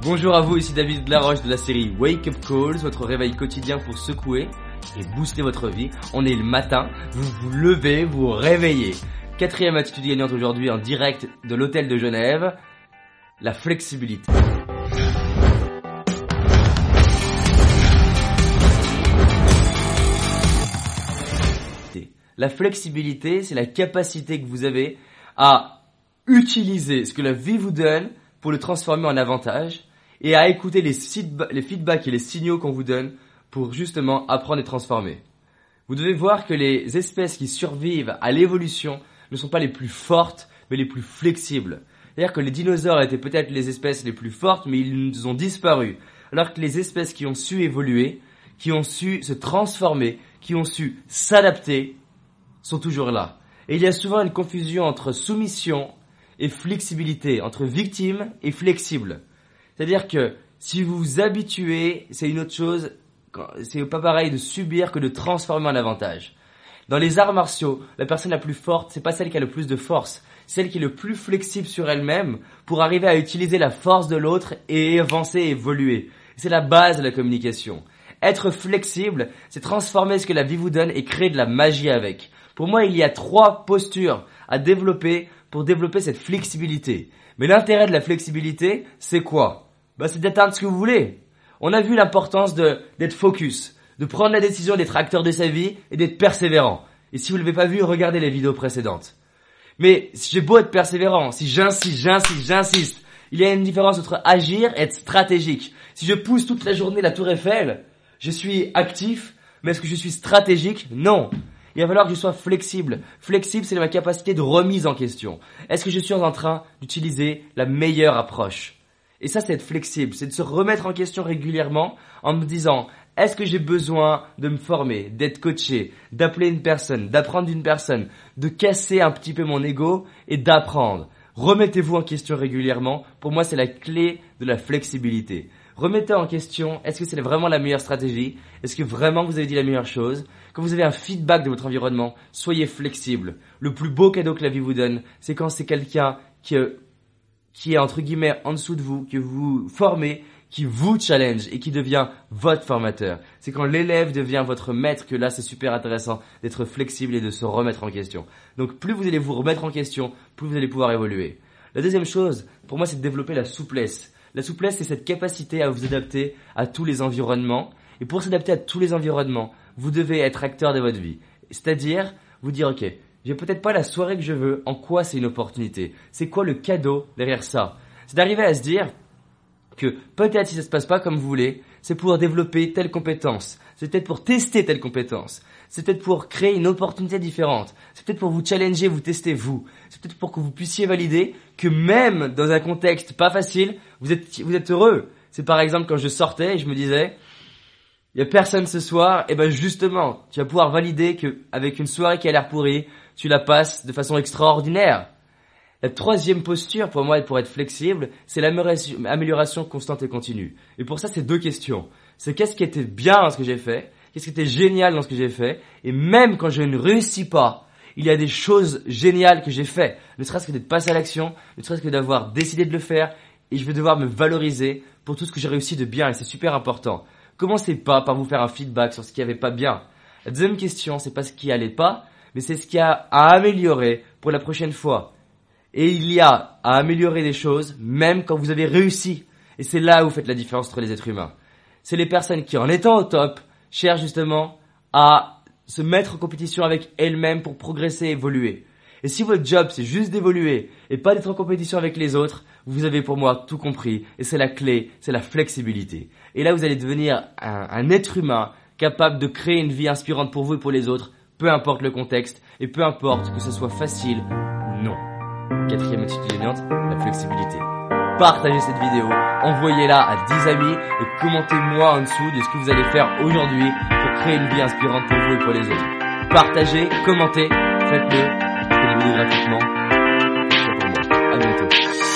Bonjour à vous, ici David Laroche de la série Wake Up Calls, votre réveil quotidien pour secouer et booster votre vie. On est le matin, vous vous levez, vous réveillez. Quatrième attitude gagnante aujourd'hui en direct de l'hôtel de Genève, la flexibilité. La flexibilité, c'est la capacité que vous avez à utiliser ce que la vie vous donne pour le transformer en avantage et à écouter les, feedbacks et les signaux qu'on vous donne pour justement apprendre et transformer. Vous devez voir que les espèces qui survivent à l'évolution ne sont pas les plus fortes, mais les plus flexibles. C'est-à-dire que les dinosaures étaient peut-être les espèces les plus fortes, mais ils ont disparu. Alors que les espèces qui ont su évoluer, qui ont su se transformer, qui ont su s'adapter, sont toujours là. Et il y a souvent une confusion entre soumission et flexibilité, entre victime et flexible. C'est-à-dire que si vous vous habituez, c'est une autre chose, c'est pas pareil de subir que de transformer en avantage. Dans les arts martiaux, la personne la plus forte, c'est pas celle qui a le plus de force, celle qui est le plus flexible sur elle-même pour arriver à utiliser la force de l'autre et avancer et évoluer. C'est la base de la communication. Être flexible, c'est transformer ce que la vie vous donne et créer de la magie avec. Pour moi, il y a trois postures à développer pour développer cette flexibilité. Mais l'intérêt de la flexibilité, c'est quoi? Bah, C'est d'atteindre ce que vous voulez. On a vu l'importance d'être focus, de prendre la décision d'être acteur de sa vie et d'être persévérant. Et si vous ne l'avez pas vu, regardez les vidéos précédentes. Mais si j'ai beau être persévérant, si j'insiste, j'insiste, j'insiste, il y a une différence entre agir et être stratégique. Si je pousse toute la journée la tour Eiffel, je suis actif, mais est-ce que je suis stratégique? Non. Il va falloir que je sois flexible. Flexible, c'est ma capacité de remise en question. Est-ce que je suis en train d'utiliser la meilleure approche? Et ça, c'est être flexible. C'est de se remettre en question régulièrement en me disant, est-ce que j'ai besoin de me former, d'être coaché, d'appeler une personne, d'apprendre d'une personne, de casser un petit peu mon ego et d'apprendre? Remettez-vous en question régulièrement. Pour moi, c'est la clé de la flexibilité. Remettez en question, est-ce que c'est vraiment la meilleure stratégie? Est-ce que vraiment vous avez dit la meilleure chose? Quand vous avez un feedback de votre environnement, soyez flexible. Le plus beau cadeau que la vie vous donne, c'est quand c'est quelqu'un qui, qui est entre guillemets en dessous de vous, que vous formez, qui vous challenge et qui devient votre formateur. C'est quand l'élève devient votre maître que là c'est super intéressant d'être flexible et de se remettre en question. Donc plus vous allez vous remettre en question, plus vous allez pouvoir évoluer. La deuxième chose, pour moi, c'est de développer la souplesse. La souplesse, c'est cette capacité à vous adapter à tous les environnements. Et pour s'adapter à tous les environnements, vous devez être acteur de votre vie. C'est-à-dire, vous dire, OK, j'ai peut-être pas la soirée que je veux, en quoi c'est une opportunité? C'est quoi le cadeau derrière ça? C'est d'arriver à se dire que peut-être si ça se passe pas comme vous voulez, c'est pour développer telle compétence. C'est peut-être pour tester telle compétence. C'est peut-être pour créer une opportunité différente. C'est peut-être pour vous challenger, vous tester vous. C'est peut-être pour que vous puissiez valider que même dans un contexte pas facile, vous êtes, vous êtes heureux. C'est par exemple quand je sortais et je me disais, il y a personne ce soir, et ben justement, tu vas pouvoir valider que avec une soirée qui a l'air pourrie, tu la passes de façon extraordinaire. La troisième posture pour moi pour être flexible, c'est l'amélioration constante et continue. Et pour ça, c'est deux questions. C'est qu'est-ce qui était bien dans ce que j'ai fait, qu'est-ce qui était génial dans ce que j'ai fait, et même quand je ne réussis pas, il y a des choses géniales que j'ai fait, ne serait-ce que d'être passé à l'action, ne serait-ce que d'avoir décidé de le faire, et je vais devoir me valoriser pour tout ce que j'ai réussi de bien, et c'est super important. Commencez pas par vous faire un feedback sur ce qui avait pas bien. La deuxième question, c'est pas ce qui allait pas, mais c'est ce qui a à améliorer pour la prochaine fois. Et il y a à améliorer des choses, même quand vous avez réussi. Et c'est là où vous faites la différence entre les êtres humains. C'est les personnes qui, en étant au top, cherchent justement à se mettre en compétition avec elles-mêmes pour progresser évoluer. Et si votre job c'est juste d'évoluer et pas d'être en compétition avec les autres, vous avez pour moi tout compris. Et c'est la clé, c'est la flexibilité. Et là vous allez devenir un, un, être humain capable de créer une vie inspirante pour vous et pour les autres, peu importe le contexte et peu importe que ce soit facile ou non. Quatrième attitude gagnante, la flexibilité. Partagez cette vidéo, envoyez-la à 10 amis et commentez-moi en dessous de ce que vous allez faire aujourd'hui pour créer une vie inspirante pour vous et pour les autres. Partagez, commentez, faites-le, peux vous gratuitement. C'est pour moi. À bientôt.